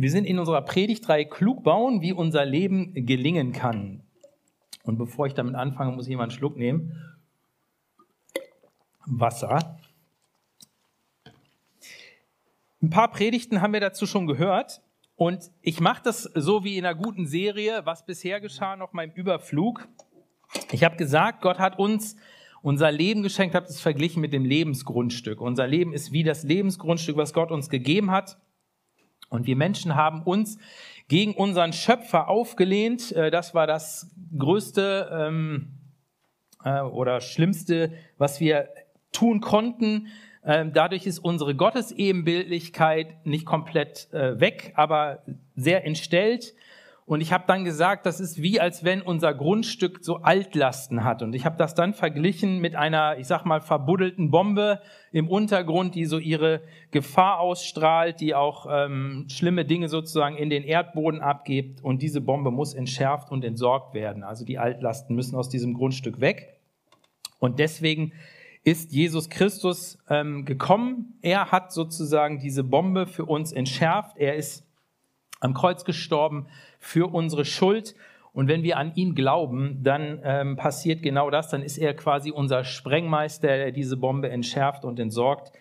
Wir sind in unserer Predigtreihe Klug bauen, wie unser Leben gelingen kann. Und bevor ich damit anfange, muss ich mal einen Schluck nehmen. Wasser. Ein paar Predigten haben wir dazu schon gehört. Und ich mache das so wie in einer guten Serie, was bisher geschah, noch mal im Überflug. Ich habe gesagt, Gott hat uns unser Leben geschenkt, habe es verglichen mit dem Lebensgrundstück. Unser Leben ist wie das Lebensgrundstück, was Gott uns gegeben hat. Und wir Menschen haben uns gegen unseren Schöpfer aufgelehnt. Äh, das war das größte ähm, äh, oder schlimmste, was wir tun konnten. Ähm, dadurch ist unsere Gottesebenbildlichkeit nicht komplett äh, weg, aber sehr entstellt. Und ich habe dann gesagt, das ist wie, als wenn unser Grundstück so Altlasten hat. Und ich habe das dann verglichen mit einer, ich sag mal, verbuddelten Bombe im Untergrund, die so ihre Gefahr ausstrahlt, die auch ähm, schlimme Dinge sozusagen in den Erdboden abgibt. Und diese Bombe muss entschärft und entsorgt werden. Also die Altlasten müssen aus diesem Grundstück weg. Und deswegen ist Jesus Christus ähm, gekommen. Er hat sozusagen diese Bombe für uns entschärft. Er ist am Kreuz gestorben für unsere Schuld. Und wenn wir an ihn glauben, dann ähm, passiert genau das. Dann ist er quasi unser Sprengmeister, der diese Bombe entschärft und entsorgt.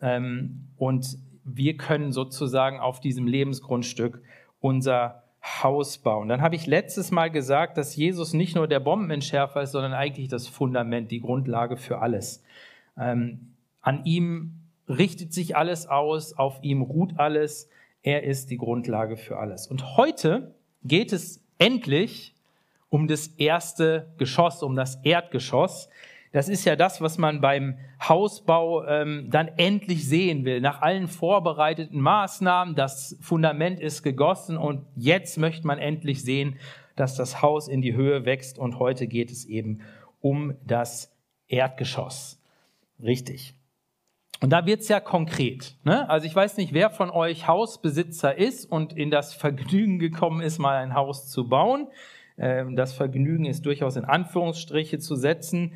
Ähm, und wir können sozusagen auf diesem Lebensgrundstück unser Haus bauen. Dann habe ich letztes Mal gesagt, dass Jesus nicht nur der Bombenentschärfer ist, sondern eigentlich das Fundament, die Grundlage für alles. Ähm, an ihm richtet sich alles aus, auf ihm ruht alles. Er ist die Grundlage für alles. Und heute geht es endlich um das erste Geschoss, um das Erdgeschoss. Das ist ja das, was man beim Hausbau ähm, dann endlich sehen will. Nach allen vorbereiteten Maßnahmen, das Fundament ist gegossen und jetzt möchte man endlich sehen, dass das Haus in die Höhe wächst und heute geht es eben um das Erdgeschoss. Richtig. Und da wird's ja konkret. Ne? Also ich weiß nicht, wer von euch Hausbesitzer ist und in das Vergnügen gekommen ist, mal ein Haus zu bauen. Ähm, das Vergnügen ist durchaus in Anführungsstriche zu setzen.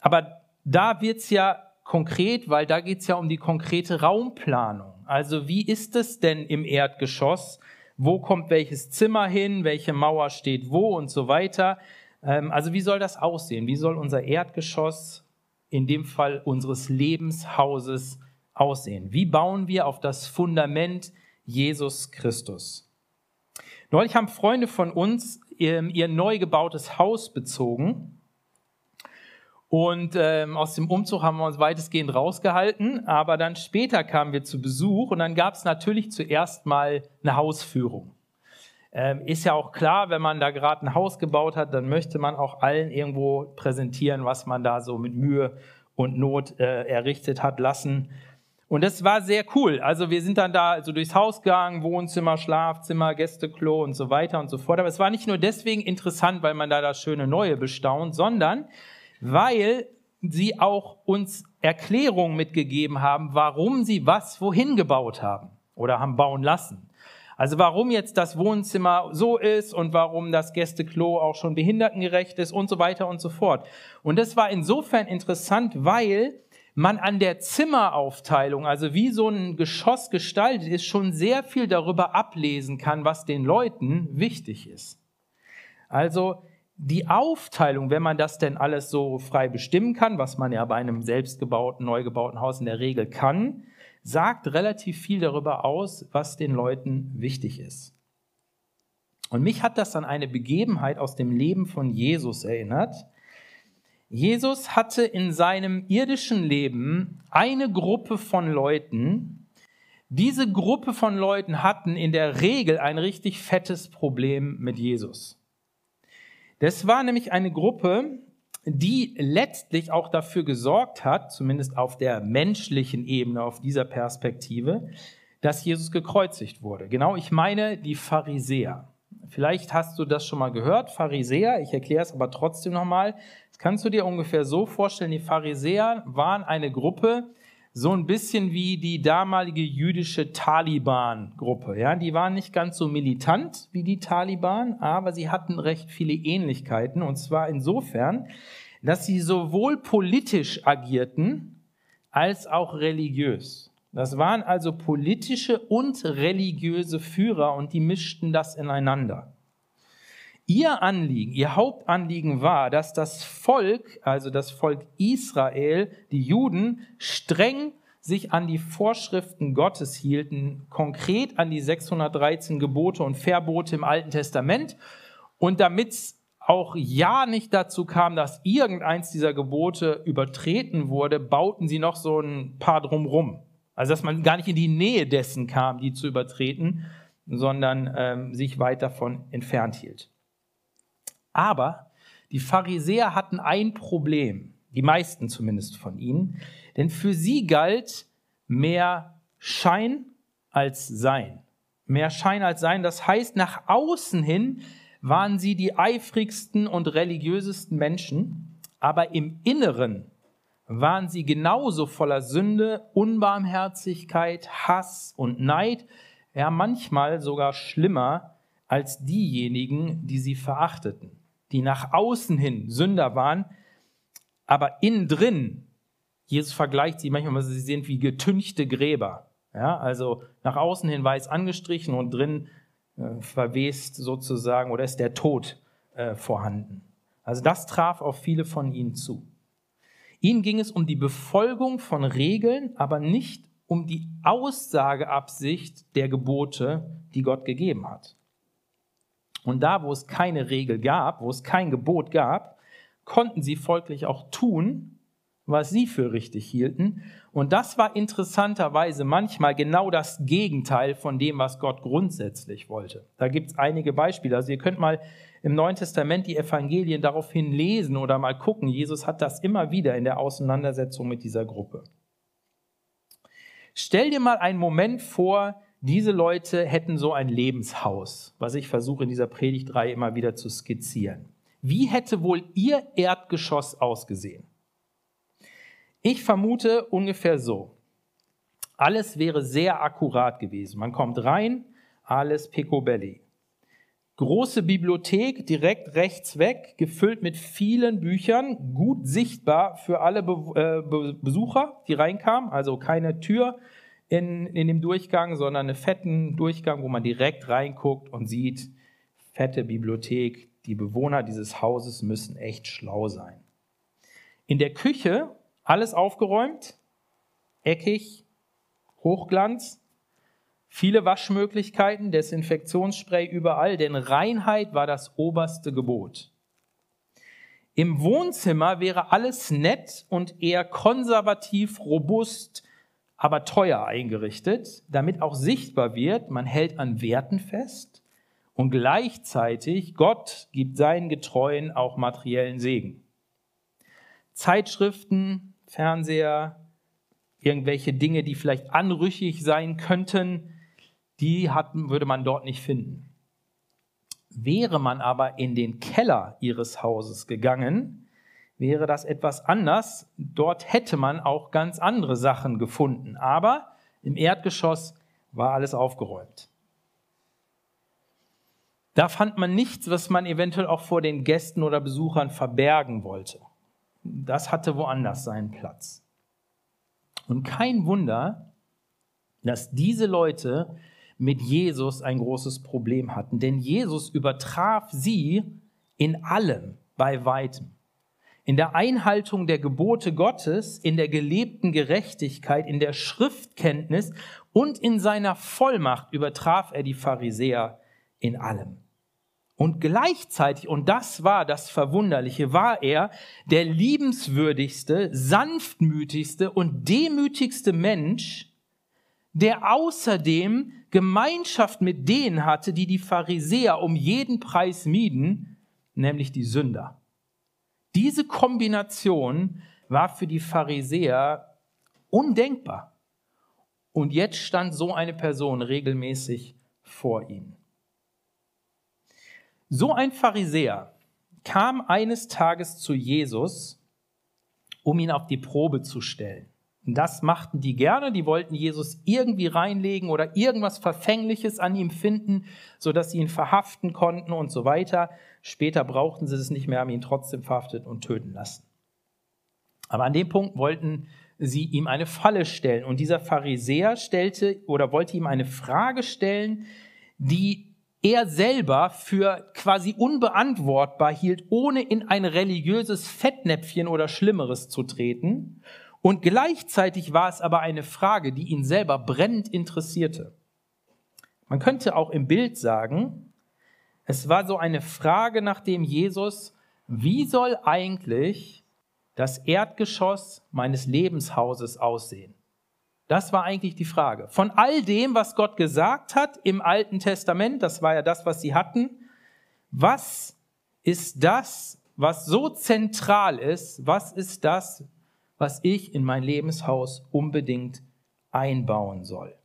Aber da wird's ja konkret, weil da geht's ja um die konkrete Raumplanung. Also wie ist es denn im Erdgeschoss? Wo kommt welches Zimmer hin? Welche Mauer steht wo und so weiter? Ähm, also wie soll das aussehen? Wie soll unser Erdgeschoss in dem Fall unseres Lebenshauses aussehen? Wie bauen wir auf das Fundament Jesus Christus? Neulich haben Freunde von uns ähm, ihr neu gebautes Haus bezogen. Und ähm, aus dem Umzug haben wir uns weitestgehend rausgehalten, aber dann später kamen wir zu Besuch und dann gab es natürlich zuerst mal eine Hausführung. Ähm, ist ja auch klar, wenn man da gerade ein Haus gebaut hat, dann möchte man auch allen irgendwo präsentieren, was man da so mit Mühe und Not äh, errichtet hat lassen. Und das war sehr cool. Also wir sind dann da so durchs Haus gegangen, Wohnzimmer, Schlafzimmer, Gästeklo und so weiter und so fort. Aber es war nicht nur deswegen interessant, weil man da das schöne Neue bestaunt, sondern weil sie auch uns Erklärungen mitgegeben haben, warum sie was wohin gebaut haben oder haben bauen lassen. Also warum jetzt das Wohnzimmer so ist und warum das Gästeklo auch schon behindertengerecht ist und so weiter und so fort. Und das war insofern interessant, weil man an der Zimmeraufteilung, also wie so ein Geschoss gestaltet ist, schon sehr viel darüber ablesen kann, was den Leuten wichtig ist. Also die Aufteilung, wenn man das denn alles so frei bestimmen kann, was man ja bei einem selbstgebauten, neu gebauten Haus in der Regel kann, sagt relativ viel darüber aus, was den Leuten wichtig ist. Und mich hat das an eine Begebenheit aus dem Leben von Jesus erinnert. Jesus hatte in seinem irdischen Leben eine Gruppe von Leuten. Diese Gruppe von Leuten hatten in der Regel ein richtig fettes Problem mit Jesus. Das war nämlich eine Gruppe, die letztlich auch dafür gesorgt hat, zumindest auf der menschlichen Ebene, auf dieser Perspektive, dass Jesus gekreuzigt wurde. Genau, ich meine die Pharisäer. Vielleicht hast du das schon mal gehört, Pharisäer, ich erkläre es aber trotzdem nochmal. Das kannst du dir ungefähr so vorstellen, die Pharisäer waren eine Gruppe, so ein bisschen wie die damalige jüdische Taliban-Gruppe. Ja, die waren nicht ganz so militant wie die Taliban, aber sie hatten recht viele Ähnlichkeiten. Und zwar insofern, dass sie sowohl politisch agierten als auch religiös. Das waren also politische und religiöse Führer und die mischten das ineinander. Ihr Anliegen, ihr Hauptanliegen war, dass das Volk, also das Volk Israel, die Juden, streng sich an die Vorschriften Gottes hielten, konkret an die 613 Gebote und Verbote im Alten Testament. Und damit es auch ja nicht dazu kam, dass irgendeins dieser Gebote übertreten wurde, bauten sie noch so ein paar drumrum. Also dass man gar nicht in die Nähe dessen kam, die zu übertreten, sondern ähm, sich weit davon entfernt hielt. Aber die Pharisäer hatten ein Problem, die meisten zumindest von ihnen, denn für sie galt mehr Schein als Sein. Mehr Schein als Sein, das heißt, nach außen hin waren sie die eifrigsten und religiösesten Menschen, aber im Inneren waren sie genauso voller Sünde, Unbarmherzigkeit, Hass und Neid, ja manchmal sogar schlimmer als diejenigen, die sie verachteten die nach außen hin Sünder waren, aber innen drin, Jesus vergleicht sie manchmal, sie sind wie getünchte Gräber. Ja, also nach außen hin weiß angestrichen und drin äh, verwest sozusagen oder ist der Tod äh, vorhanden. Also das traf auf viele von ihnen zu. Ihnen ging es um die Befolgung von Regeln, aber nicht um die Aussageabsicht der Gebote, die Gott gegeben hat. Und da, wo es keine Regel gab, wo es kein Gebot gab, konnten sie folglich auch tun, was sie für richtig hielten. Und das war interessanterweise manchmal genau das Gegenteil von dem, was Gott grundsätzlich wollte. Da gibt es einige Beispiele. Also ihr könnt mal im Neuen Testament die Evangelien daraufhin lesen oder mal gucken. Jesus hat das immer wieder in der Auseinandersetzung mit dieser Gruppe. Stell dir mal einen Moment vor, diese Leute hätten so ein Lebenshaus, was ich versuche in dieser Predigtreihe immer wieder zu skizzieren. Wie hätte wohl ihr Erdgeschoss ausgesehen? Ich vermute ungefähr so. Alles wäre sehr akkurat gewesen. Man kommt rein, alles picobelli. Große Bibliothek direkt rechts weg, gefüllt mit vielen Büchern, gut sichtbar für alle Be äh, Besucher, die reinkamen, also keine Tür, in, in dem Durchgang, sondern einen fetten Durchgang, wo man direkt reinguckt und sieht, fette Bibliothek. Die Bewohner dieses Hauses müssen echt schlau sein. In der Küche alles aufgeräumt, eckig, Hochglanz, viele Waschmöglichkeiten, Desinfektionsspray überall, denn Reinheit war das oberste Gebot. Im Wohnzimmer wäre alles nett und eher konservativ, robust, aber teuer eingerichtet, damit auch sichtbar wird, man hält an Werten fest und gleichzeitig Gott gibt seinen Getreuen auch materiellen Segen. Zeitschriften, Fernseher, irgendwelche Dinge, die vielleicht anrüchig sein könnten, die hatten, würde man dort nicht finden. Wäre man aber in den Keller ihres Hauses gegangen, wäre das etwas anders. Dort hätte man auch ganz andere Sachen gefunden. Aber im Erdgeschoss war alles aufgeräumt. Da fand man nichts, was man eventuell auch vor den Gästen oder Besuchern verbergen wollte. Das hatte woanders seinen Platz. Und kein Wunder, dass diese Leute mit Jesus ein großes Problem hatten, denn Jesus übertraf sie in allem bei weitem in der Einhaltung der Gebote Gottes, in der gelebten Gerechtigkeit, in der Schriftkenntnis und in seiner Vollmacht übertraf er die Pharisäer in allem. Und gleichzeitig, und das war das Verwunderliche, war er der liebenswürdigste, sanftmütigste und demütigste Mensch, der außerdem Gemeinschaft mit denen hatte, die die Pharisäer um jeden Preis mieden, nämlich die Sünder. Diese Kombination war für die Pharisäer undenkbar. Und jetzt stand so eine Person regelmäßig vor ihnen. So ein Pharisäer kam eines Tages zu Jesus, um ihn auf die Probe zu stellen. Das machten die gerne, die wollten Jesus irgendwie reinlegen oder irgendwas Verfängliches an ihm finden, sodass sie ihn verhaften konnten und so weiter. Später brauchten sie es nicht mehr, haben ihn trotzdem verhaftet und töten lassen. Aber an dem Punkt wollten sie ihm eine Falle stellen. Und dieser Pharisäer stellte oder wollte ihm eine Frage stellen, die er selber für quasi unbeantwortbar hielt, ohne in ein religiöses Fettnäpfchen oder Schlimmeres zu treten. Und gleichzeitig war es aber eine Frage, die ihn selber brennend interessierte. Man könnte auch im Bild sagen, es war so eine Frage nach dem Jesus, wie soll eigentlich das Erdgeschoss meines Lebenshauses aussehen? Das war eigentlich die Frage. Von all dem, was Gott gesagt hat im Alten Testament, das war ja das, was sie hatten, was ist das, was so zentral ist? Was ist das, was ich in mein Lebenshaus unbedingt einbauen soll?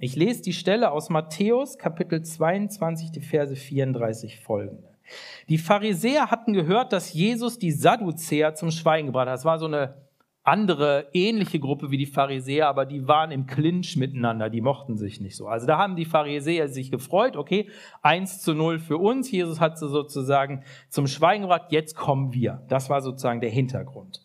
Ich lese die Stelle aus Matthäus Kapitel 22, die Verse 34 folgende. Die Pharisäer hatten gehört, dass Jesus die Sadduzäer zum Schweigen gebracht hat. Das war so eine andere ähnliche Gruppe wie die Pharisäer, aber die waren im Clinch miteinander, die mochten sich nicht so. Also da haben die Pharisäer sich gefreut, okay, eins zu null für uns, Jesus hat sie sozusagen zum Schweigen gebracht, jetzt kommen wir. Das war sozusagen der Hintergrund.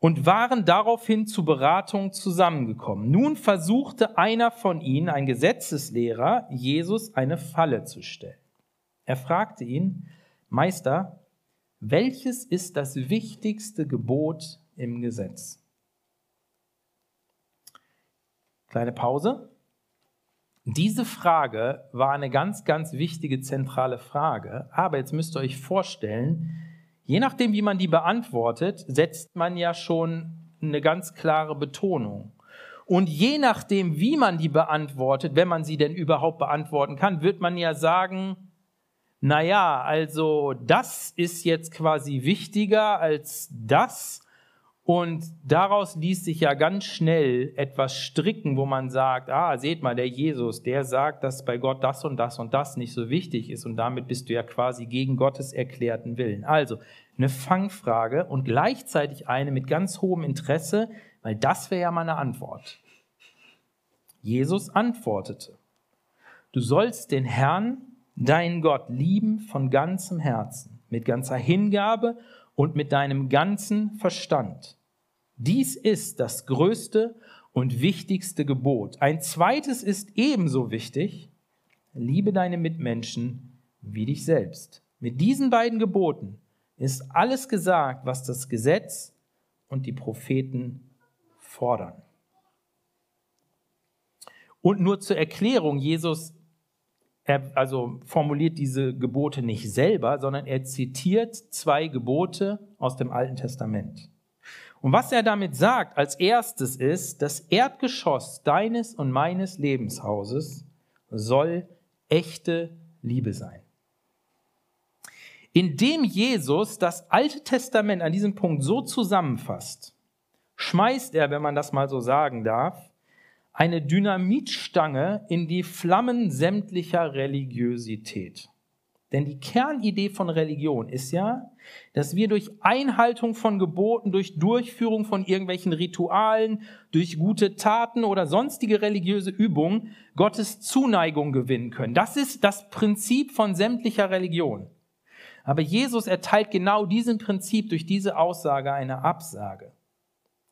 Und waren daraufhin zu Beratung zusammengekommen. Nun versuchte einer von ihnen, ein Gesetzeslehrer, Jesus eine Falle zu stellen. Er fragte ihn, Meister, welches ist das wichtigste Gebot im Gesetz. Kleine Pause. Diese Frage war eine ganz, ganz wichtige zentrale Frage. Aber jetzt müsst ihr euch vorstellen, je nachdem, wie man die beantwortet, setzt man ja schon eine ganz klare Betonung. Und je nachdem, wie man die beantwortet, wenn man sie denn überhaupt beantworten kann, wird man ja sagen, naja, also das ist jetzt quasi wichtiger als das und daraus ließ sich ja ganz schnell etwas stricken, wo man sagt, ah, seht mal, der Jesus, der sagt, dass bei Gott das und das und das nicht so wichtig ist und damit bist du ja quasi gegen Gottes erklärten Willen. Also eine Fangfrage und gleichzeitig eine mit ganz hohem Interesse, weil das wäre ja meine Antwort. Jesus antwortete, du sollst den Herrn, deinen Gott, lieben von ganzem Herzen, mit ganzer Hingabe und mit deinem ganzen Verstand dies ist das größte und wichtigste Gebot. Ein zweites ist ebenso wichtig. Liebe deine Mitmenschen wie dich selbst. Mit diesen beiden Geboten ist alles gesagt, was das Gesetz und die Propheten fordern. Und nur zur Erklärung, Jesus er also formuliert diese Gebote nicht selber, sondern er zitiert zwei Gebote aus dem Alten Testament. Und was er damit sagt als erstes ist, das Erdgeschoss deines und meines Lebenshauses soll echte Liebe sein. Indem Jesus das Alte Testament an diesem Punkt so zusammenfasst, schmeißt er, wenn man das mal so sagen darf, eine Dynamitstange in die Flammen sämtlicher Religiosität. Denn die Kernidee von Religion ist ja, dass wir durch Einhaltung von Geboten, durch Durchführung von irgendwelchen Ritualen, durch gute Taten oder sonstige religiöse Übungen Gottes Zuneigung gewinnen können. Das ist das Prinzip von sämtlicher Religion. Aber Jesus erteilt genau diesem Prinzip durch diese Aussage eine Absage.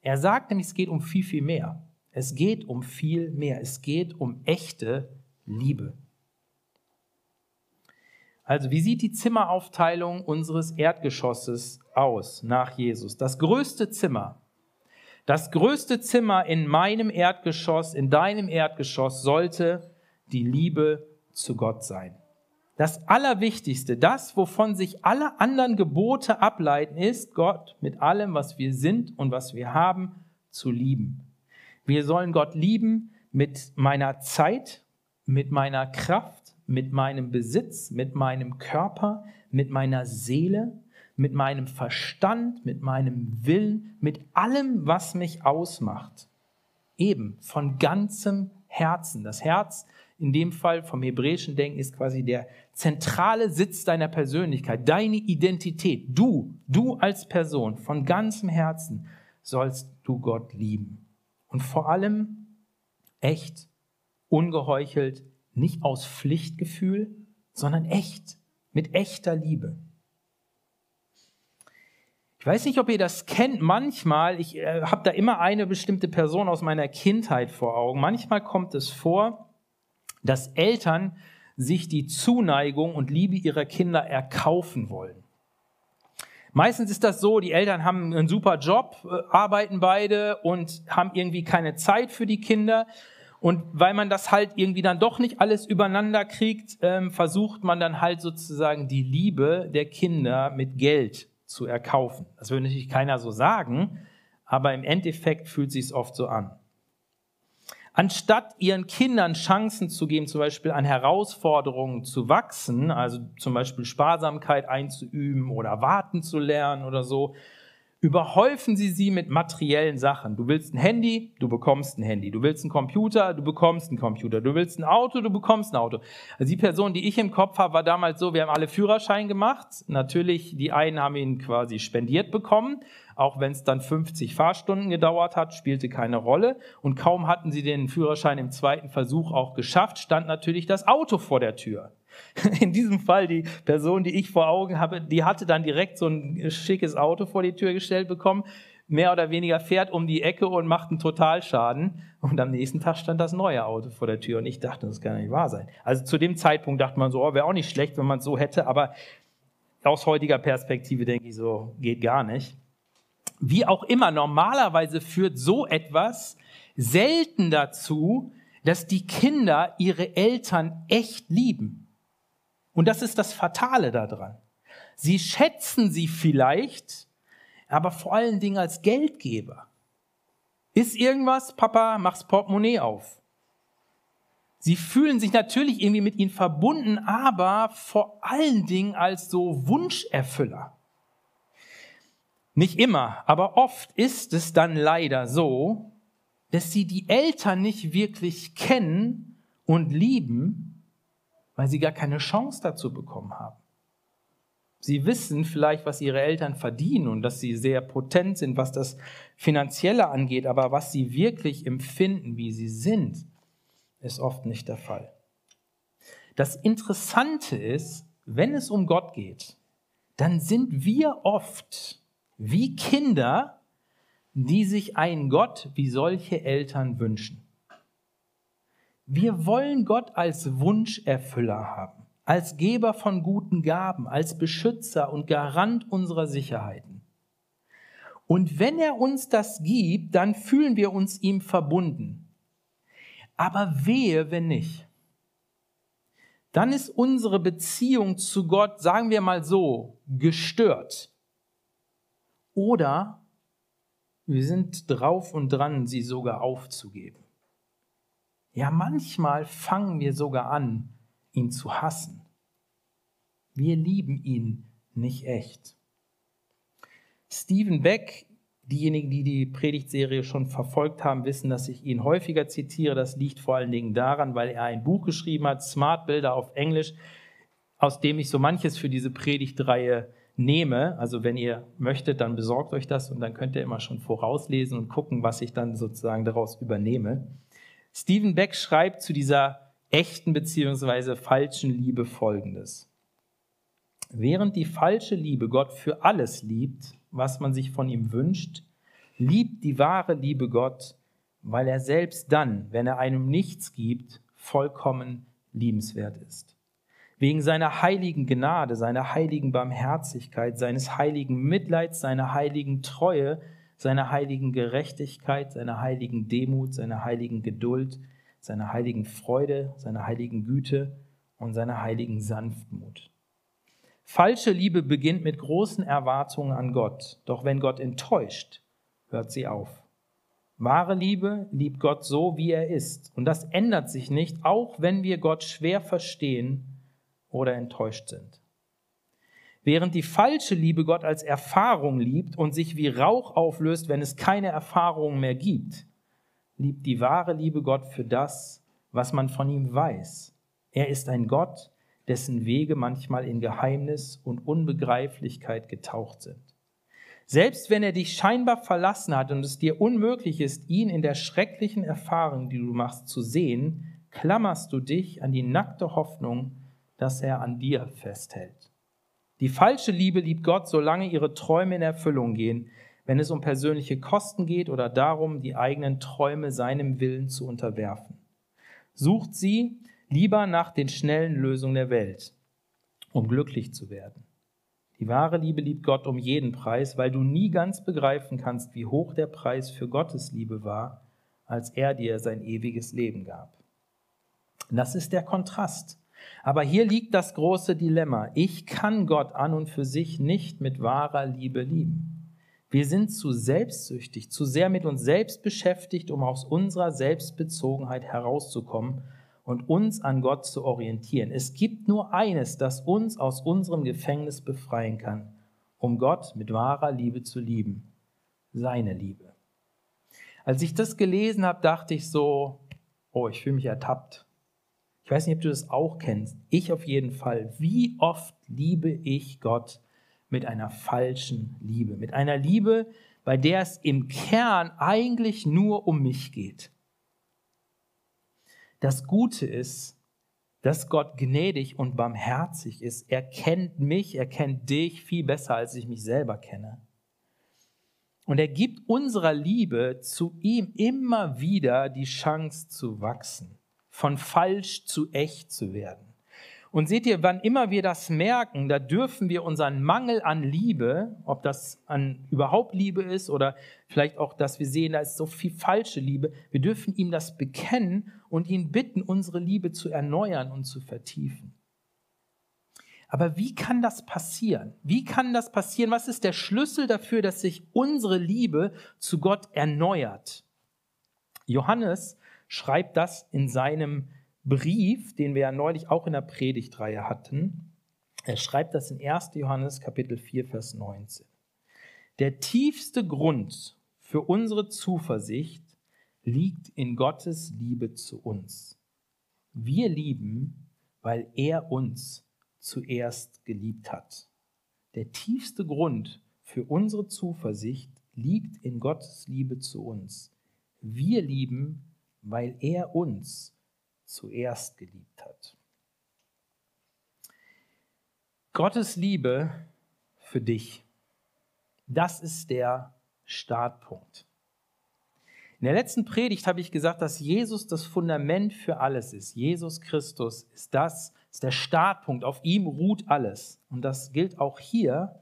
Er sagt nämlich, es geht um viel, viel mehr. Es geht um viel mehr. Es geht um echte Liebe. Also wie sieht die Zimmeraufteilung unseres Erdgeschosses aus nach Jesus? Das größte Zimmer, das größte Zimmer in meinem Erdgeschoss, in deinem Erdgeschoss sollte die Liebe zu Gott sein. Das Allerwichtigste, das, wovon sich alle anderen Gebote ableiten, ist, Gott mit allem, was wir sind und was wir haben, zu lieben. Wir sollen Gott lieben mit meiner Zeit, mit meiner Kraft, mit meinem Besitz, mit meinem Körper, mit meiner Seele, mit meinem Verstand, mit meinem Willen, mit allem, was mich ausmacht. Eben von ganzem Herzen. Das Herz in dem Fall vom hebräischen Denken ist quasi der zentrale Sitz deiner Persönlichkeit, deine Identität. Du, du als Person, von ganzem Herzen sollst du Gott lieben. Und vor allem echt, ungeheuchelt, nicht aus Pflichtgefühl, sondern echt, mit echter Liebe. Ich weiß nicht, ob ihr das kennt. Manchmal, ich äh, habe da immer eine bestimmte Person aus meiner Kindheit vor Augen. Manchmal kommt es vor, dass Eltern sich die Zuneigung und Liebe ihrer Kinder erkaufen wollen. Meistens ist das so, die Eltern haben einen super Job, äh, arbeiten beide und haben irgendwie keine Zeit für die Kinder. Und weil man das halt irgendwie dann doch nicht alles übereinander kriegt, ähm, versucht man dann halt sozusagen die Liebe der Kinder mit Geld zu erkaufen. Das würde natürlich keiner so sagen, aber im Endeffekt fühlt sich es oft so an. Anstatt ihren Kindern Chancen zu geben, zum Beispiel an Herausforderungen zu wachsen, also zum Beispiel Sparsamkeit einzuüben oder warten zu lernen oder so, überhäufen sie sie mit materiellen Sachen. Du willst ein Handy, du bekommst ein Handy. Du willst einen Computer, du bekommst einen Computer. Du willst ein Auto, du bekommst ein Auto. Also die Person, die ich im Kopf habe, war damals so, wir haben alle Führerschein gemacht. Natürlich, die einen haben ihn quasi spendiert bekommen. Auch wenn es dann 50 Fahrstunden gedauert hat, spielte keine Rolle. Und kaum hatten sie den Führerschein im zweiten Versuch auch geschafft, stand natürlich das Auto vor der Tür. In diesem Fall, die Person, die ich vor Augen habe, die hatte dann direkt so ein schickes Auto vor die Tür gestellt bekommen, mehr oder weniger fährt um die Ecke und macht einen Totalschaden. Und am nächsten Tag stand das neue Auto vor der Tür. Und ich dachte, das kann nicht wahr sein. Also zu dem Zeitpunkt dachte man so, oh, wäre auch nicht schlecht, wenn man es so hätte. Aber aus heutiger Perspektive denke ich so, geht gar nicht. Wie auch immer, normalerweise führt so etwas selten dazu, dass die Kinder ihre Eltern echt lieben. Und das ist das Fatale daran. Sie schätzen sie vielleicht, aber vor allen Dingen als Geldgeber. Ist irgendwas, Papa, mach's Portemonnaie auf. Sie fühlen sich natürlich irgendwie mit ihnen verbunden, aber vor allen Dingen als so Wunscherfüller. Nicht immer, aber oft ist es dann leider so, dass sie die Eltern nicht wirklich kennen und lieben, weil sie gar keine Chance dazu bekommen haben. Sie wissen vielleicht, was ihre Eltern verdienen und dass sie sehr potent sind, was das Finanzielle angeht, aber was sie wirklich empfinden, wie sie sind, ist oft nicht der Fall. Das Interessante ist, wenn es um Gott geht, dann sind wir oft wie Kinder, die sich einen Gott wie solche Eltern wünschen. Wir wollen Gott als Wunscherfüller haben, als Geber von guten Gaben, als Beschützer und Garant unserer Sicherheiten. Und wenn er uns das gibt, dann fühlen wir uns ihm verbunden. Aber wehe, wenn nicht. Dann ist unsere Beziehung zu Gott, sagen wir mal so, gestört. Oder wir sind drauf und dran, sie sogar aufzugeben. Ja, manchmal fangen wir sogar an, ihn zu hassen. Wir lieben ihn nicht echt. Stephen Beck, diejenigen, die die Predigtserie schon verfolgt haben, wissen, dass ich ihn häufiger zitiere. Das liegt vor allen Dingen daran, weil er ein Buch geschrieben hat, Smart Bilder auf Englisch, aus dem ich so manches für diese Predigtreihe nehme. Also wenn ihr möchtet, dann besorgt euch das und dann könnt ihr immer schon vorauslesen und gucken, was ich dann sozusagen daraus übernehme. Stephen Beck schreibt zu dieser echten bzw. falschen Liebe Folgendes. Während die falsche Liebe Gott für alles liebt, was man sich von ihm wünscht, liebt die wahre Liebe Gott, weil er selbst dann, wenn er einem nichts gibt, vollkommen liebenswert ist. Wegen seiner heiligen Gnade, seiner heiligen Barmherzigkeit, seines heiligen Mitleids, seiner heiligen Treue, seiner heiligen Gerechtigkeit, seiner heiligen Demut, seiner heiligen Geduld, seiner heiligen Freude, seiner heiligen Güte und seiner heiligen Sanftmut. Falsche Liebe beginnt mit großen Erwartungen an Gott, doch wenn Gott enttäuscht, hört sie auf. Wahre Liebe liebt Gott so, wie er ist, und das ändert sich nicht, auch wenn wir Gott schwer verstehen oder enttäuscht sind. Während die falsche Liebe Gott als Erfahrung liebt und sich wie Rauch auflöst, wenn es keine Erfahrung mehr gibt, liebt die wahre Liebe Gott für das, was man von ihm weiß. Er ist ein Gott, dessen Wege manchmal in Geheimnis und Unbegreiflichkeit getaucht sind. Selbst wenn er dich scheinbar verlassen hat und es dir unmöglich ist, ihn in der schrecklichen Erfahrung, die du machst, zu sehen, klammerst du dich an die nackte Hoffnung, dass er an dir festhält. Die falsche Liebe liebt Gott, solange ihre Träume in Erfüllung gehen, wenn es um persönliche Kosten geht oder darum, die eigenen Träume seinem Willen zu unterwerfen. Sucht sie lieber nach den schnellen Lösungen der Welt, um glücklich zu werden. Die wahre Liebe liebt Gott um jeden Preis, weil du nie ganz begreifen kannst, wie hoch der Preis für Gottes Liebe war, als er dir sein ewiges Leben gab. Das ist der Kontrast. Aber hier liegt das große Dilemma. Ich kann Gott an und für sich nicht mit wahrer Liebe lieben. Wir sind zu selbstsüchtig, zu sehr mit uns selbst beschäftigt, um aus unserer Selbstbezogenheit herauszukommen und uns an Gott zu orientieren. Es gibt nur eines, das uns aus unserem Gefängnis befreien kann, um Gott mit wahrer Liebe zu lieben. Seine Liebe. Als ich das gelesen habe, dachte ich so, oh, ich fühle mich ertappt. Ich weiß nicht, ob du das auch kennst. Ich auf jeden Fall. Wie oft liebe ich Gott mit einer falschen Liebe? Mit einer Liebe, bei der es im Kern eigentlich nur um mich geht. Das Gute ist, dass Gott gnädig und barmherzig ist. Er kennt mich, er kennt dich viel besser, als ich mich selber kenne. Und er gibt unserer Liebe zu ihm immer wieder die Chance zu wachsen von falsch zu echt zu werden. Und seht ihr, wann immer wir das merken, da dürfen wir unseren Mangel an Liebe, ob das an überhaupt Liebe ist oder vielleicht auch, dass wir sehen, da ist so viel falsche Liebe, wir dürfen ihm das bekennen und ihn bitten, unsere Liebe zu erneuern und zu vertiefen. Aber wie kann das passieren? Wie kann das passieren? Was ist der Schlüssel dafür, dass sich unsere Liebe zu Gott erneuert? Johannes schreibt das in seinem Brief, den wir ja neulich auch in der Predigtreihe hatten. Er schreibt das in 1. Johannes Kapitel 4, Vers 19. Der tiefste Grund für unsere Zuversicht liegt in Gottes Liebe zu uns. Wir lieben, weil er uns zuerst geliebt hat. Der tiefste Grund für unsere Zuversicht liegt in Gottes Liebe zu uns. Wir lieben, weil er uns zuerst geliebt hat. Gottes Liebe für dich, das ist der Startpunkt. In der letzten Predigt habe ich gesagt, dass Jesus das Fundament für alles ist. Jesus Christus ist das, ist der Startpunkt. Auf ihm ruht alles. Und das gilt auch hier.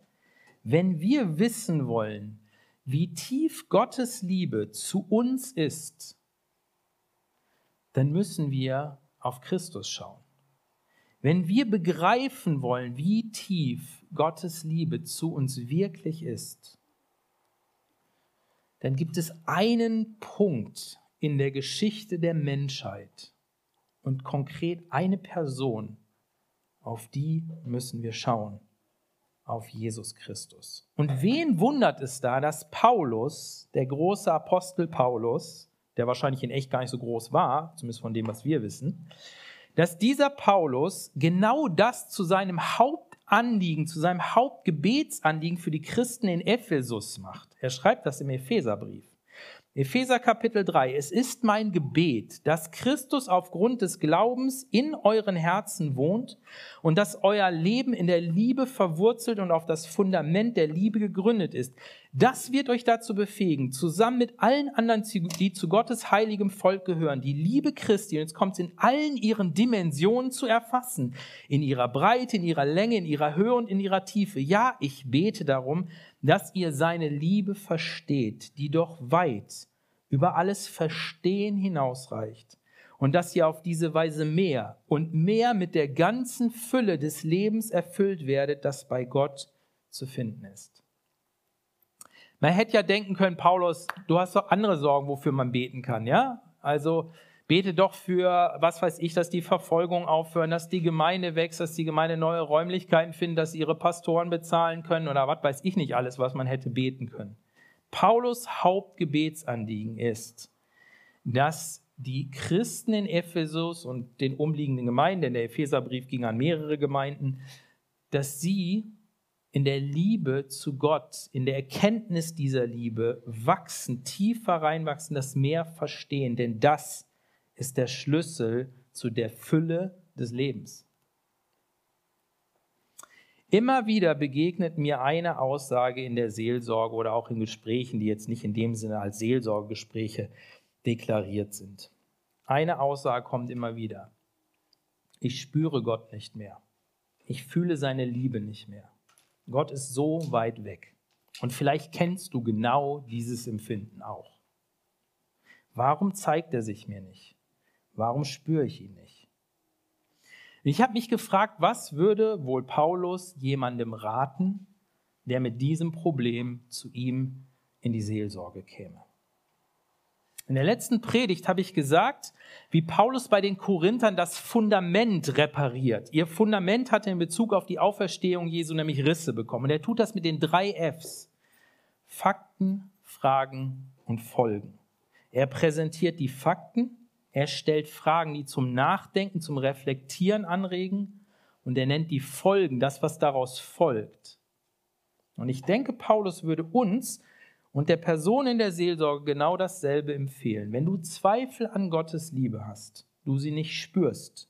Wenn wir wissen wollen, wie tief Gottes Liebe zu uns ist, dann müssen wir auf Christus schauen. Wenn wir begreifen wollen, wie tief Gottes Liebe zu uns wirklich ist, dann gibt es einen Punkt in der Geschichte der Menschheit und konkret eine Person, auf die müssen wir schauen, auf Jesus Christus. Und wen wundert es da, dass Paulus, der große Apostel Paulus, der wahrscheinlich in echt gar nicht so groß war, zumindest von dem, was wir wissen, dass dieser Paulus genau das zu seinem Hauptanliegen, zu seinem Hauptgebetsanliegen für die Christen in Ephesus macht. Er schreibt das im Epheserbrief. Epheser Kapitel 3. Es ist mein Gebet, dass Christus aufgrund des Glaubens in euren Herzen wohnt und dass euer Leben in der Liebe verwurzelt und auf das Fundament der Liebe gegründet ist. Das wird euch dazu befähigen, zusammen mit allen anderen, die zu Gottes heiligem Volk gehören, die Liebe Christi, und jetzt kommt es in allen ihren Dimensionen zu erfassen, in ihrer Breite, in ihrer Länge, in ihrer Höhe und in ihrer Tiefe. Ja, ich bete darum, dass ihr seine Liebe versteht, die doch weit über alles Verstehen hinausreicht und dass ihr auf diese Weise mehr und mehr mit der ganzen Fülle des Lebens erfüllt werdet, das bei Gott zu finden ist. Man hätte ja denken können, Paulus, du hast doch andere Sorgen, wofür man beten kann, ja? Also bete doch für, was weiß ich, dass die Verfolgung aufhören, dass die Gemeinde wächst, dass die Gemeinde neue Räumlichkeiten findet, dass ihre Pastoren bezahlen können oder was weiß ich nicht alles, was man hätte beten können. Paulus Hauptgebetsanliegen ist, dass die Christen in Ephesus und den umliegenden Gemeinden, denn der Epheserbrief ging an mehrere Gemeinden, dass sie in der Liebe zu Gott, in der Erkenntnis dieser Liebe wachsen, tiefer reinwachsen, das mehr verstehen, denn das ist der Schlüssel zu der Fülle des Lebens. Immer wieder begegnet mir eine Aussage in der Seelsorge oder auch in Gesprächen, die jetzt nicht in dem Sinne als Seelsorgegespräche deklariert sind. Eine Aussage kommt immer wieder. Ich spüre Gott nicht mehr. Ich fühle seine Liebe nicht mehr. Gott ist so weit weg. Und vielleicht kennst du genau dieses Empfinden auch. Warum zeigt er sich mir nicht? Warum spüre ich ihn nicht? Ich habe mich gefragt, was würde wohl Paulus jemandem raten, der mit diesem Problem zu ihm in die Seelsorge käme? In der letzten Predigt habe ich gesagt, wie Paulus bei den Korinthern das Fundament repariert. Ihr Fundament hatte in Bezug auf die Auferstehung Jesu nämlich Risse bekommen. Und er tut das mit den drei Fs. Fakten, Fragen und Folgen. Er präsentiert die Fakten, er stellt Fragen, die zum Nachdenken, zum Reflektieren anregen und er nennt die Folgen, das, was daraus folgt. Und ich denke, Paulus würde uns und der Person in der Seelsorge genau dasselbe empfehlen. Wenn du Zweifel an Gottes Liebe hast, du sie nicht spürst,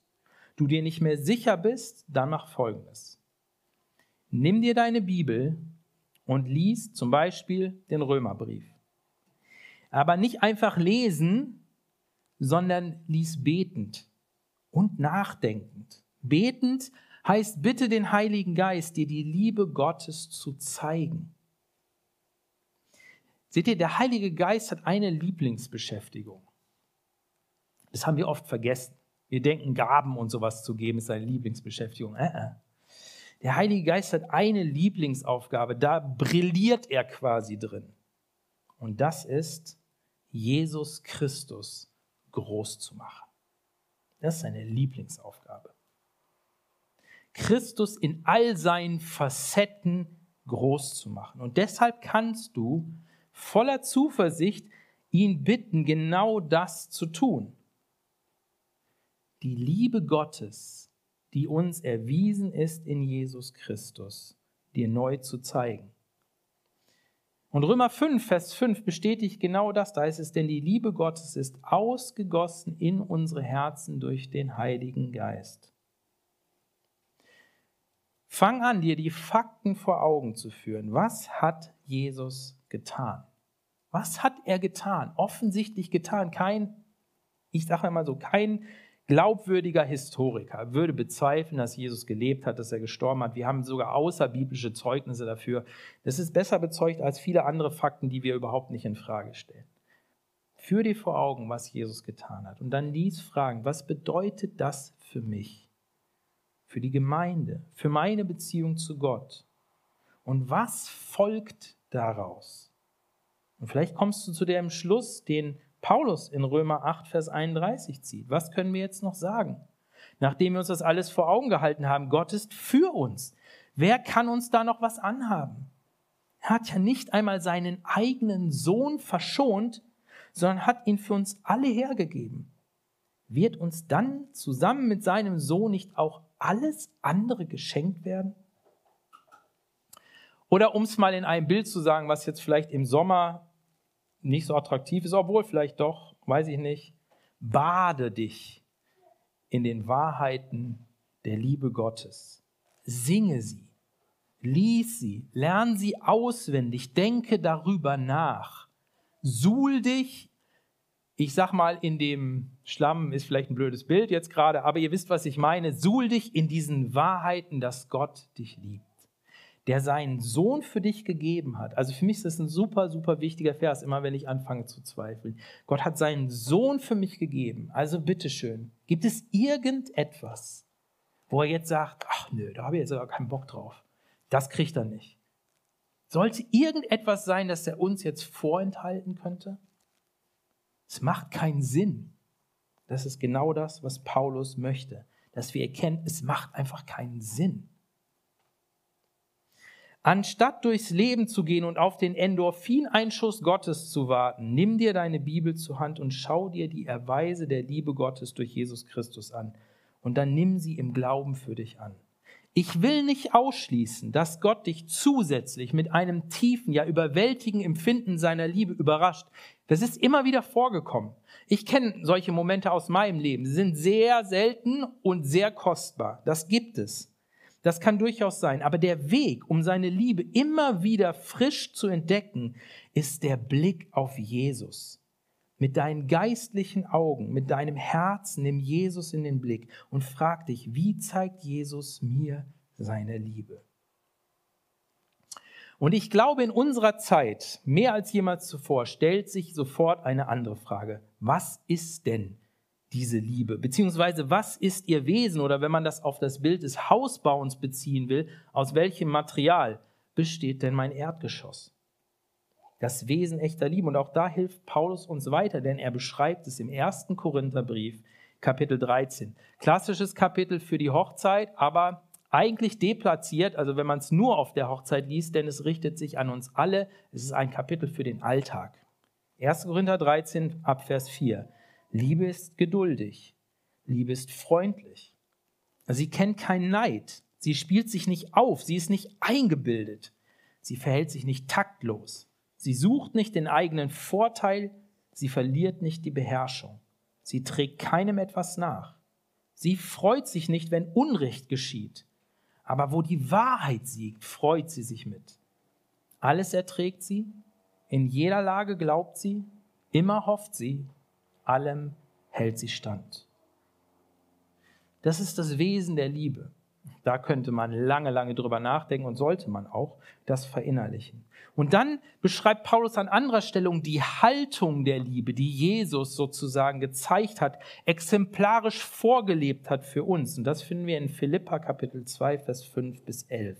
du dir nicht mehr sicher bist, dann mach Folgendes. Nimm dir deine Bibel und lies zum Beispiel den Römerbrief. Aber nicht einfach lesen, sondern lies betend und nachdenkend. Betend heißt bitte den Heiligen Geist, dir die Liebe Gottes zu zeigen. Seht ihr, der Heilige Geist hat eine Lieblingsbeschäftigung. Das haben wir oft vergessen. Wir denken, Gaben und sowas zu geben ist seine Lieblingsbeschäftigung. Äh, äh. Der Heilige Geist hat eine Lieblingsaufgabe, da brilliert er quasi drin. Und das ist, Jesus Christus groß zu machen. Das ist seine Lieblingsaufgabe. Christus in all seinen Facetten groß zu machen. Und deshalb kannst du voller Zuversicht ihn bitten, genau das zu tun. Die Liebe Gottes, die uns erwiesen ist in Jesus Christus, dir neu zu zeigen. Und Römer 5, Vers 5 bestätigt genau das. Da heißt es, denn die Liebe Gottes ist ausgegossen in unsere Herzen durch den Heiligen Geist. Fang an, dir die Fakten vor Augen zu führen. Was hat Jesus getan? Was hat er getan? Offensichtlich getan. Kein, ich sage mal so, kein glaubwürdiger Historiker würde bezweifeln, dass Jesus gelebt hat, dass er gestorben hat. Wir haben sogar außerbiblische Zeugnisse dafür. Das ist besser bezeugt als viele andere Fakten, die wir überhaupt nicht in Frage stellen. Führ dir vor Augen, was Jesus getan hat. Und dann lies fragen, was bedeutet das für mich? Für die Gemeinde, für meine Beziehung zu Gott? Und was folgt daraus. Und vielleicht kommst du zu dem Schluss, den Paulus in Römer 8, Vers 31 zieht. Was können wir jetzt noch sagen? Nachdem wir uns das alles vor Augen gehalten haben, Gott ist für uns. Wer kann uns da noch was anhaben? Er hat ja nicht einmal seinen eigenen Sohn verschont, sondern hat ihn für uns alle hergegeben. Wird uns dann zusammen mit seinem Sohn nicht auch alles andere geschenkt werden? Oder um es mal in einem Bild zu sagen, was jetzt vielleicht im Sommer nicht so attraktiv ist, obwohl vielleicht doch, weiß ich nicht, bade dich in den Wahrheiten der Liebe Gottes. Singe sie, lies sie, lern sie auswendig, denke darüber nach. Suhl dich, ich sag mal, in dem Schlamm ist vielleicht ein blödes Bild jetzt gerade, aber ihr wisst, was ich meine. Suhl dich in diesen Wahrheiten, dass Gott dich liebt der seinen Sohn für dich gegeben hat. Also für mich ist das ein super, super wichtiger Vers, immer wenn ich anfange zu zweifeln. Gott hat seinen Sohn für mich gegeben. Also bitteschön, gibt es irgendetwas, wo er jetzt sagt, ach nö, da habe ich jetzt aber keinen Bock drauf. Das kriegt er nicht. Sollte irgendetwas sein, das er uns jetzt vorenthalten könnte? Es macht keinen Sinn. Das ist genau das, was Paulus möchte, dass wir erkennen, es macht einfach keinen Sinn. Anstatt durchs Leben zu gehen und auf den Endorphineinschuss Gottes zu warten, nimm dir deine Bibel zur Hand und schau dir die Erweise der Liebe Gottes durch Jesus Christus an. Und dann nimm sie im Glauben für dich an. Ich will nicht ausschließen, dass Gott dich zusätzlich mit einem tiefen, ja überwältigenden Empfinden seiner Liebe überrascht. Das ist immer wieder vorgekommen. Ich kenne solche Momente aus meinem Leben. Sie sind sehr selten und sehr kostbar. Das gibt es. Das kann durchaus sein. Aber der Weg, um seine Liebe immer wieder frisch zu entdecken, ist der Blick auf Jesus. Mit deinen geistlichen Augen, mit deinem Herzen nimm Jesus in den Blick und frag dich, wie zeigt Jesus mir seine Liebe? Und ich glaube, in unserer Zeit, mehr als jemals zuvor, stellt sich sofort eine andere Frage. Was ist denn diese Liebe? Beziehungsweise was ist ihr Wesen? Oder wenn man das auf das Bild des Hausbauens beziehen will, aus welchem Material besteht denn mein Erdgeschoss? Das Wesen echter Liebe. Und auch da hilft Paulus uns weiter, denn er beschreibt es im ersten Korintherbrief, Kapitel 13. Klassisches Kapitel für die Hochzeit, aber eigentlich deplatziert, also wenn man es nur auf der Hochzeit liest, denn es richtet sich an uns alle. Es ist ein Kapitel für den Alltag. 1. Korinther 13 ab Vers 4. Liebe ist geduldig. Liebe ist freundlich. Sie kennt keinen Neid. Sie spielt sich nicht auf. Sie ist nicht eingebildet. Sie verhält sich nicht taktlos. Sie sucht nicht den eigenen Vorteil. Sie verliert nicht die Beherrschung. Sie trägt keinem etwas nach. Sie freut sich nicht, wenn Unrecht geschieht. Aber wo die Wahrheit siegt, freut sie sich mit. Alles erträgt sie, in jeder Lage glaubt sie, immer hofft sie, allem hält sie stand. Das ist das Wesen der Liebe. Da könnte man lange, lange drüber nachdenken und sollte man auch das verinnerlichen. Und dann beschreibt Paulus an anderer Stellung die Haltung der Liebe, die Jesus sozusagen gezeigt hat, exemplarisch vorgelebt hat für uns. Und das finden wir in Philippa Kapitel 2, Vers 5 bis 11.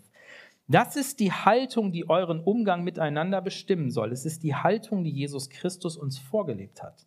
Das ist die Haltung, die euren Umgang miteinander bestimmen soll. Es ist die Haltung, die Jesus Christus uns vorgelebt hat.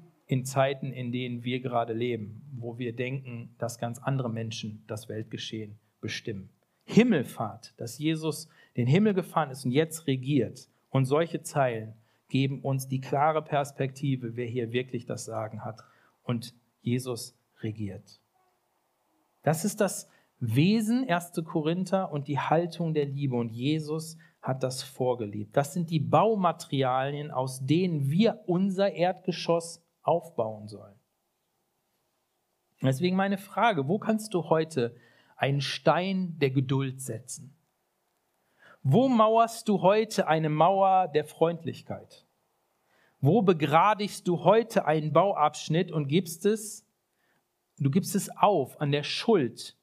in Zeiten, in denen wir gerade leben, wo wir denken, dass ganz andere Menschen das Weltgeschehen bestimmen. Himmelfahrt, dass Jesus den Himmel gefahren ist und jetzt regiert. Und solche Zeilen geben uns die klare Perspektive, wer hier wirklich das Sagen hat. Und Jesus regiert. Das ist das Wesen 1. Korinther und die Haltung der Liebe. Und Jesus hat das vorgelebt. Das sind die Baumaterialien, aus denen wir unser Erdgeschoss aufbauen sollen. Deswegen meine Frage, wo kannst du heute einen Stein der Geduld setzen? Wo mauerst du heute eine Mauer der Freundlichkeit? Wo begradigst du heute einen Bauabschnitt und gibst es, du gibst es auf an der Schuld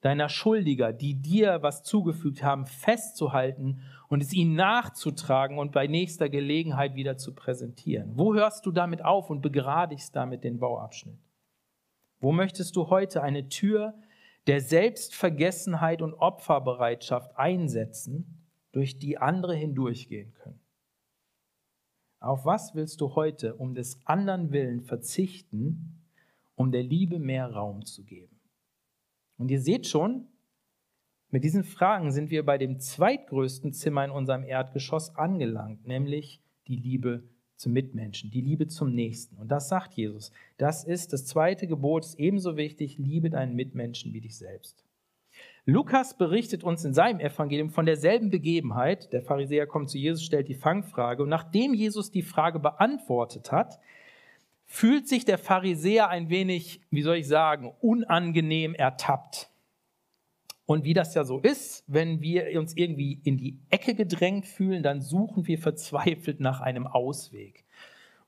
deiner Schuldiger, die dir was zugefügt haben, festzuhalten und es ihnen nachzutragen und bei nächster Gelegenheit wieder zu präsentieren? Wo hörst du damit auf und begradigst damit den Bauabschnitt? Wo möchtest du heute eine Tür der Selbstvergessenheit und Opferbereitschaft einsetzen, durch die andere hindurchgehen können? Auf was willst du heute um des anderen Willen verzichten, um der Liebe mehr Raum zu geben? Und ihr seht schon, mit diesen Fragen sind wir bei dem zweitgrößten Zimmer in unserem Erdgeschoss angelangt, nämlich die Liebe zum Mitmenschen, die Liebe zum Nächsten. Und das sagt Jesus. Das ist das zweite Gebot, ist ebenso wichtig, liebe deinen Mitmenschen wie dich selbst. Lukas berichtet uns in seinem Evangelium von derselben Begebenheit. Der Pharisäer kommt zu Jesus, stellt die Fangfrage und nachdem Jesus die Frage beantwortet hat, fühlt sich der Pharisäer ein wenig, wie soll ich sagen, unangenehm ertappt. Und wie das ja so ist, wenn wir uns irgendwie in die Ecke gedrängt fühlen, dann suchen wir verzweifelt nach einem Ausweg.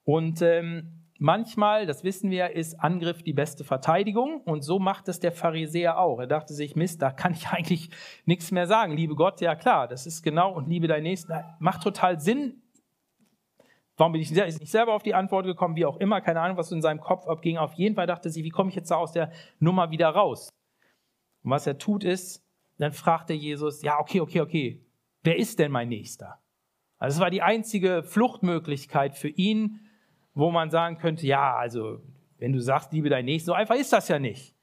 Und ähm, manchmal, das wissen wir, ist Angriff die beste Verteidigung. Und so macht es der Pharisäer auch. Er dachte sich, Mist, da kann ich eigentlich nichts mehr sagen. Liebe Gott, ja klar, das ist genau. Und liebe dein Nächsten, macht total Sinn. Warum bin ich nicht selber auf die Antwort gekommen? Wie auch immer, keine Ahnung, was in seinem Kopf abging. Auf jeden Fall dachte sie, wie komme ich jetzt da aus der Nummer wieder raus? Und was er tut ist, dann fragte Jesus, ja, okay, okay, okay, wer ist denn mein Nächster? Also es war die einzige Fluchtmöglichkeit für ihn, wo man sagen könnte, ja, also wenn du sagst, liebe dein Nächsten, so einfach ist das ja nicht.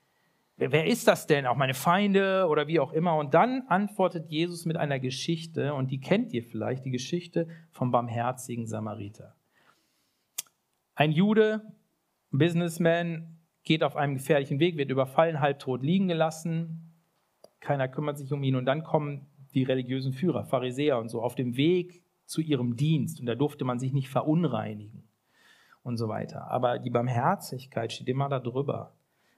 Wer, ist das denn? Auch meine Feinde oder wie auch immer. Und dann antwortet Jesus mit einer Geschichte, und die kennt ihr vielleicht, die Geschichte vom barmherzigen Samariter. Ein Jude, Businessman, geht auf einem gefährlichen Weg, wird überfallen, halbtot liegen gelassen. Keiner kümmert sich um ihn. Und dann kommen die religiösen Führer, Pharisäer und so, auf dem Weg zu ihrem Dienst. Und da durfte man sich nicht verunreinigen und so weiter. Aber die Barmherzigkeit steht immer da drüber.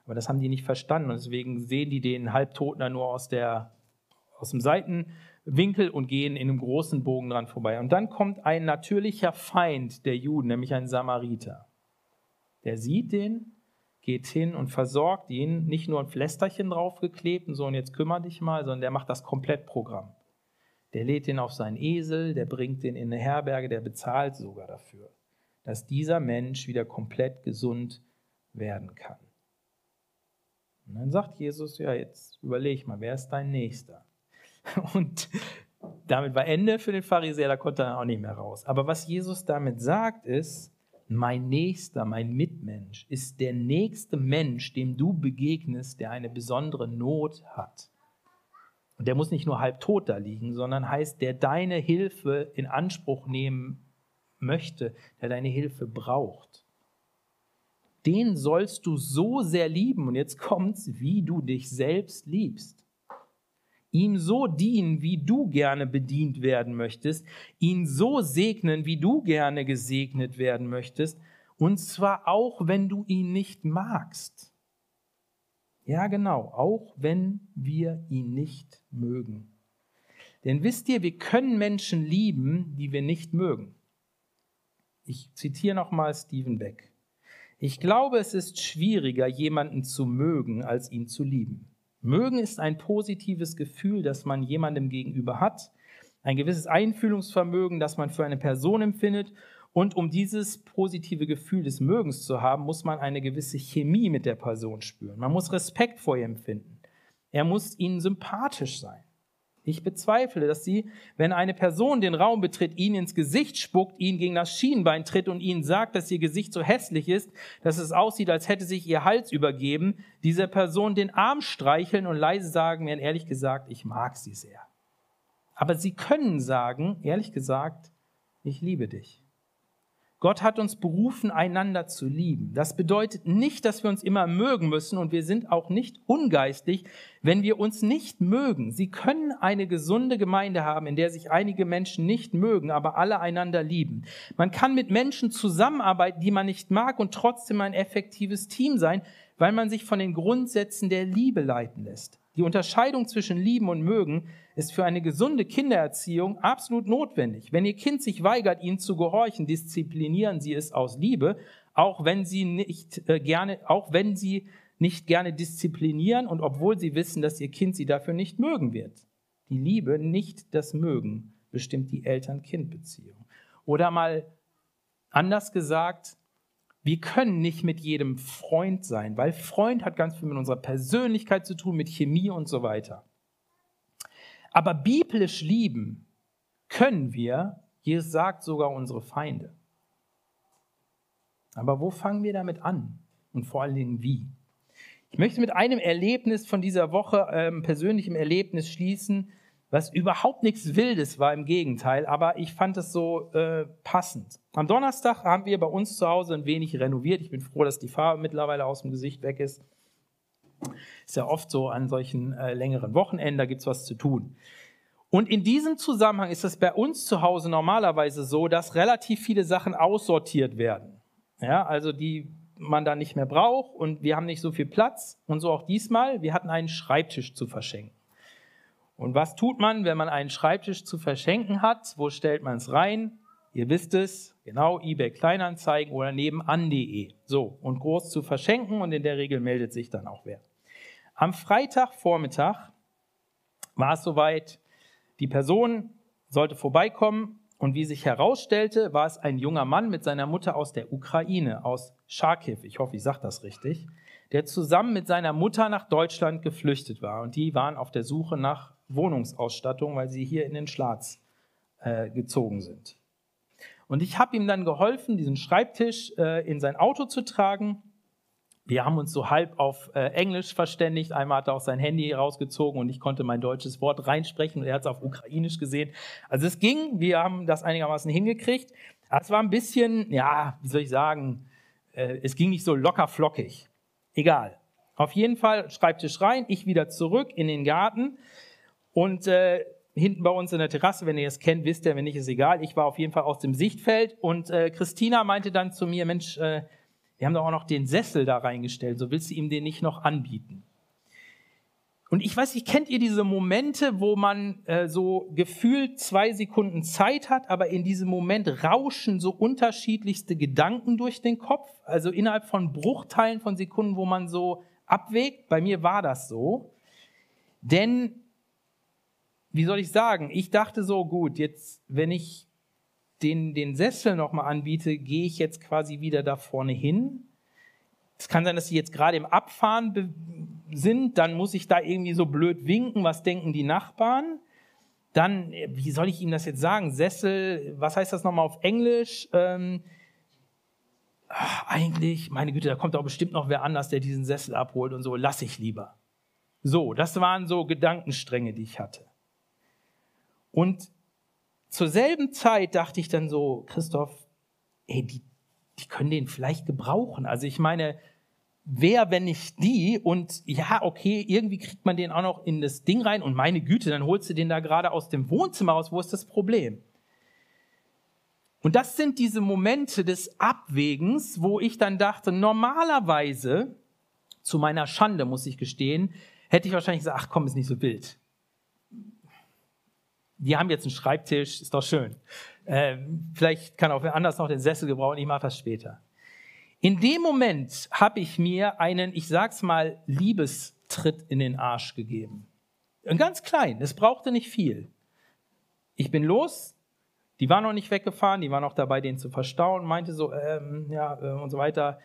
Aber das haben die nicht verstanden und deswegen sehen die den Halbtoten dann nur aus, der, aus dem Seitenwinkel und gehen in einem großen Bogen dran vorbei. Und dann kommt ein natürlicher Feind der Juden, nämlich ein Samariter. Der sieht den, geht hin und versorgt ihn, nicht nur ein Pflästerchen draufgeklebt und so, und jetzt kümmere dich mal, sondern der macht das Komplettprogramm. Der lädt den auf seinen Esel, der bringt den in eine Herberge, der bezahlt sogar dafür, dass dieser Mensch wieder komplett gesund werden kann. Und dann sagt Jesus, ja, jetzt überleg mal, wer ist dein Nächster? Und damit war Ende für den Pharisäer, da konnte er auch nicht mehr raus. Aber was Jesus damit sagt, ist, mein Nächster, mein Mitmensch ist der nächste Mensch, dem du begegnest, der eine besondere Not hat. Und der muss nicht nur halb tot da liegen, sondern heißt, der deine Hilfe in Anspruch nehmen möchte, der deine Hilfe braucht den sollst du so sehr lieben, und jetzt kommt's, wie du dich selbst liebst. Ihm so dienen, wie du gerne bedient werden möchtest, ihn so segnen, wie du gerne gesegnet werden möchtest, und zwar auch, wenn du ihn nicht magst. Ja, genau, auch wenn wir ihn nicht mögen. Denn wisst ihr, wir können Menschen lieben, die wir nicht mögen. Ich zitiere nochmal Stephen Beck. Ich glaube, es ist schwieriger, jemanden zu mögen, als ihn zu lieben. Mögen ist ein positives Gefühl, das man jemandem gegenüber hat, ein gewisses Einfühlungsvermögen, das man für eine Person empfindet. Und um dieses positive Gefühl des Mögens zu haben, muss man eine gewisse Chemie mit der Person spüren. Man muss Respekt vor ihr empfinden. Er muss ihnen sympathisch sein. Ich bezweifle, dass sie, wenn eine Person den Raum betritt, ihn ins Gesicht spuckt, ihn gegen das Schienbein tritt und ihnen sagt, dass ihr Gesicht so hässlich ist, dass es aussieht, als hätte sich ihr Hals übergeben, dieser Person den Arm streicheln und leise sagen, werden ehrlich gesagt, ich mag sie sehr. Aber sie können sagen, ehrlich gesagt, ich liebe dich. Gott hat uns berufen, einander zu lieben. Das bedeutet nicht, dass wir uns immer mögen müssen und wir sind auch nicht ungeistlich, wenn wir uns nicht mögen. Sie können eine gesunde Gemeinde haben, in der sich einige Menschen nicht mögen, aber alle einander lieben. Man kann mit Menschen zusammenarbeiten, die man nicht mag und trotzdem ein effektives Team sein, weil man sich von den Grundsätzen der Liebe leiten lässt. Die Unterscheidung zwischen lieben und mögen ist für eine gesunde Kindererziehung absolut notwendig. Wenn Ihr Kind sich weigert, Ihnen zu gehorchen, disziplinieren Sie es aus Liebe, auch wenn Sie nicht äh, gerne, auch wenn Sie nicht gerne disziplinieren und obwohl Sie wissen, dass Ihr Kind Sie dafür nicht mögen wird. Die Liebe, nicht das Mögen, bestimmt die Eltern-Kind-Beziehung. Oder mal anders gesagt, wir können nicht mit jedem Freund sein, weil Freund hat ganz viel mit unserer Persönlichkeit zu tun, mit Chemie und so weiter. Aber biblisch lieben können wir, Jesus sagt sogar unsere Feinde. Aber wo fangen wir damit an? Und vor allen Dingen wie? Ich möchte mit einem Erlebnis von dieser Woche, ähm, persönlichem Erlebnis schließen, was überhaupt nichts Wildes war, im Gegenteil, aber ich fand es so äh, passend. Am Donnerstag haben wir bei uns zu Hause ein wenig renoviert. Ich bin froh, dass die Farbe mittlerweile aus dem Gesicht weg ist. Ist ja oft so an solchen äh, längeren Wochenenden, da gibt es was zu tun. Und in diesem Zusammenhang ist es bei uns zu Hause normalerweise so, dass relativ viele Sachen aussortiert werden. Ja, also die man da nicht mehr braucht und wir haben nicht so viel Platz. Und so auch diesmal, wir hatten einen Schreibtisch zu verschenken. Und was tut man, wenn man einen Schreibtisch zu verschenken hat? Wo stellt man es rein? Ihr wisst es, genau, eBay Kleinanzeigen oder nebenan.de. So, und groß zu verschenken und in der Regel meldet sich dann auch wer. Am Freitagvormittag war es soweit, die Person sollte vorbeikommen Und wie sich herausstellte, war es ein junger Mann mit seiner Mutter aus der Ukraine, aus Charkiw, ich hoffe, ich sage das richtig, der zusammen mit seiner Mutter nach Deutschland geflüchtet war. Und die waren auf der Suche nach Wohnungsausstattung, weil sie hier in den Schlatz äh, gezogen sind. Und ich habe ihm dann geholfen, diesen Schreibtisch äh, in sein Auto zu tragen. Wir haben uns so halb auf äh, Englisch verständigt. Einmal hat er auch sein Handy rausgezogen und ich konnte mein deutsches Wort reinsprechen und er hat es auf Ukrainisch gesehen. Also es ging, wir haben das einigermaßen hingekriegt. Es war ein bisschen, ja, wie soll ich sagen, äh, es ging nicht so locker flockig. Egal. Auf jeden Fall Schreibtisch rein, ich wieder zurück in den Garten und äh, hinten bei uns in der Terrasse, wenn ihr es kennt, wisst ihr, wenn nicht, ist egal. Ich war auf jeden Fall aus dem Sichtfeld und äh, Christina meinte dann zu mir, Mensch, äh, wir haben doch auch noch den Sessel da reingestellt, so willst du ihm den nicht noch anbieten? Und ich weiß nicht, kennt ihr diese Momente, wo man äh, so gefühlt zwei Sekunden Zeit hat, aber in diesem Moment rauschen so unterschiedlichste Gedanken durch den Kopf? Also innerhalb von Bruchteilen von Sekunden, wo man so abwägt. Bei mir war das so. Denn wie soll ich sagen, ich dachte so, gut, jetzt, wenn ich den, den Sessel nochmal anbiete, gehe ich jetzt quasi wieder da vorne hin. Es kann sein, dass sie jetzt gerade im Abfahren sind, dann muss ich da irgendwie so blöd winken, was denken die Nachbarn? Dann, wie soll ich Ihnen das jetzt sagen? Sessel, was heißt das nochmal auf Englisch? Ähm, ach, eigentlich, meine Güte, da kommt auch bestimmt noch wer anders, der diesen Sessel abholt und so, lass ich lieber. So, das waren so Gedankenstränge, die ich hatte. Und zur selben Zeit dachte ich dann so, Christoph, ey, die, die können den vielleicht gebrauchen. Also ich meine, wer, wenn nicht die? Und ja, okay, irgendwie kriegt man den auch noch in das Ding rein und meine Güte, dann holst du den da gerade aus dem Wohnzimmer raus. Wo ist das Problem? Und das sind diese Momente des Abwägens, wo ich dann dachte, normalerweise, zu meiner Schande muss ich gestehen, hätte ich wahrscheinlich gesagt, ach komm, ist nicht so wild die haben jetzt einen Schreibtisch, ist doch schön. Ähm, vielleicht kann auch wer anders noch den Sessel gebrauchen, ich mache das später. In dem Moment habe ich mir einen, ich sag's mal, Liebestritt in den Arsch gegeben. Ein ganz klein, es brauchte nicht viel. Ich bin los, die waren noch nicht weggefahren, die waren noch dabei, den zu verstauen, meinte so, ähm, ja, äh, und so weiter.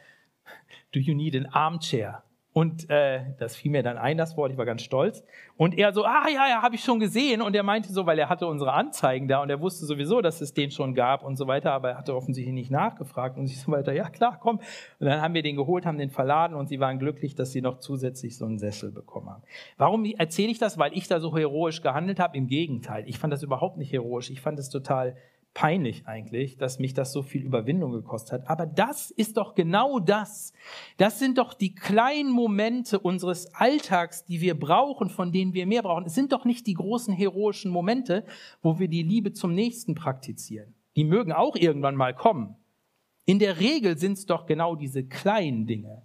Do you need an armchair? Und äh, das fiel mir dann ein, das Wort, ich war ganz stolz. Und er so, ah ja, ja, habe ich schon gesehen. Und er meinte so, weil er hatte unsere Anzeigen da und er wusste sowieso, dass es den schon gab und so weiter, aber er hatte offensichtlich nicht nachgefragt und sich so weiter, ja klar, komm. Und dann haben wir den geholt, haben den verladen und sie waren glücklich, dass sie noch zusätzlich so einen Sessel bekommen haben. Warum erzähle ich das? Weil ich da so heroisch gehandelt habe? Im Gegenteil. Ich fand das überhaupt nicht heroisch. Ich fand es total peinlich eigentlich, dass mich das so viel Überwindung gekostet hat. Aber das ist doch genau das. Das sind doch die kleinen Momente unseres Alltags, die wir brauchen, von denen wir mehr brauchen. Es sind doch nicht die großen heroischen Momente, wo wir die Liebe zum Nächsten praktizieren. Die mögen auch irgendwann mal kommen. In der Regel sind es doch genau diese kleinen Dinge.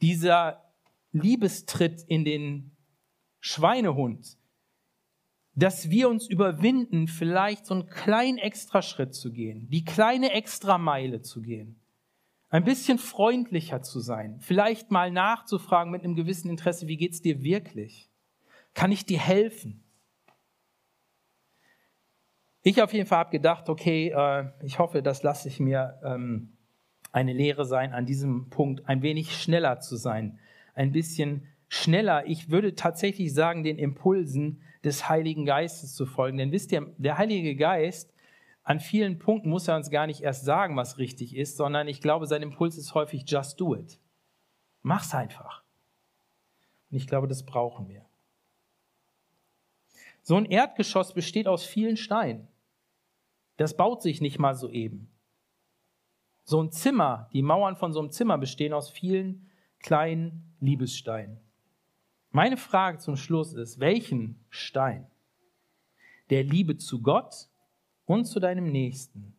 Dieser Liebestritt in den Schweinehund, dass wir uns überwinden, vielleicht so einen kleinen Extraschritt zu gehen, die kleine Extrameile zu gehen, ein bisschen freundlicher zu sein, vielleicht mal nachzufragen mit einem gewissen Interesse, wie geht's dir wirklich? Kann ich dir helfen? Ich auf jeden Fall habe gedacht, okay, äh, ich hoffe, das lasse ich mir ähm, eine Lehre sein, an diesem Punkt ein wenig schneller zu sein, ein bisschen schneller, ich würde tatsächlich sagen, den Impulsen des Heiligen Geistes zu folgen. Denn wisst ihr, der Heilige Geist, an vielen Punkten muss er uns gar nicht erst sagen, was richtig ist, sondern ich glaube, sein Impuls ist häufig just do it. Mach's einfach. Und ich glaube, das brauchen wir. So ein Erdgeschoss besteht aus vielen Steinen. Das baut sich nicht mal so eben. So ein Zimmer, die Mauern von so einem Zimmer bestehen aus vielen kleinen Liebessteinen. Meine Frage zum Schluss ist, welchen Stein der Liebe zu Gott und zu deinem Nächsten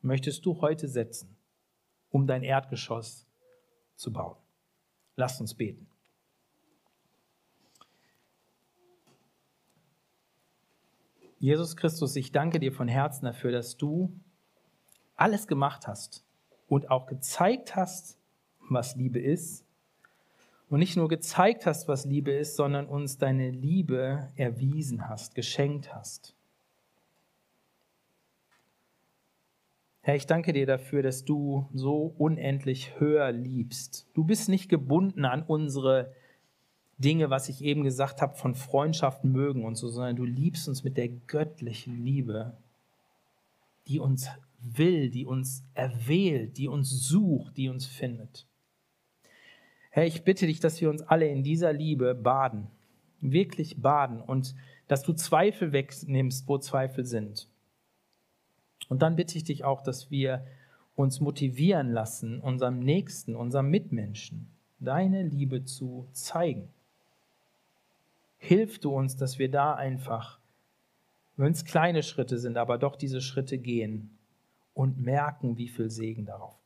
möchtest du heute setzen, um dein Erdgeschoss zu bauen? Lasst uns beten. Jesus Christus, ich danke dir von Herzen dafür, dass du alles gemacht hast und auch gezeigt hast, was Liebe ist und nicht nur gezeigt hast, was Liebe ist, sondern uns deine Liebe erwiesen hast, geschenkt hast. Herr, ich danke dir dafür, dass du so unendlich höher liebst. Du bist nicht gebunden an unsere Dinge, was ich eben gesagt habe, von Freundschaft mögen und so, sondern du liebst uns mit der göttlichen Liebe, die uns will, die uns erwählt, die uns sucht, die uns findet. Herr, ich bitte dich, dass wir uns alle in dieser Liebe baden, wirklich baden und dass du Zweifel wegnimmst, wo Zweifel sind. Und dann bitte ich dich auch, dass wir uns motivieren lassen, unserem Nächsten, unserem Mitmenschen, deine Liebe zu zeigen. Hilf du uns, dass wir da einfach, wenn es kleine Schritte sind, aber doch diese Schritte gehen und merken, wie viel Segen darauf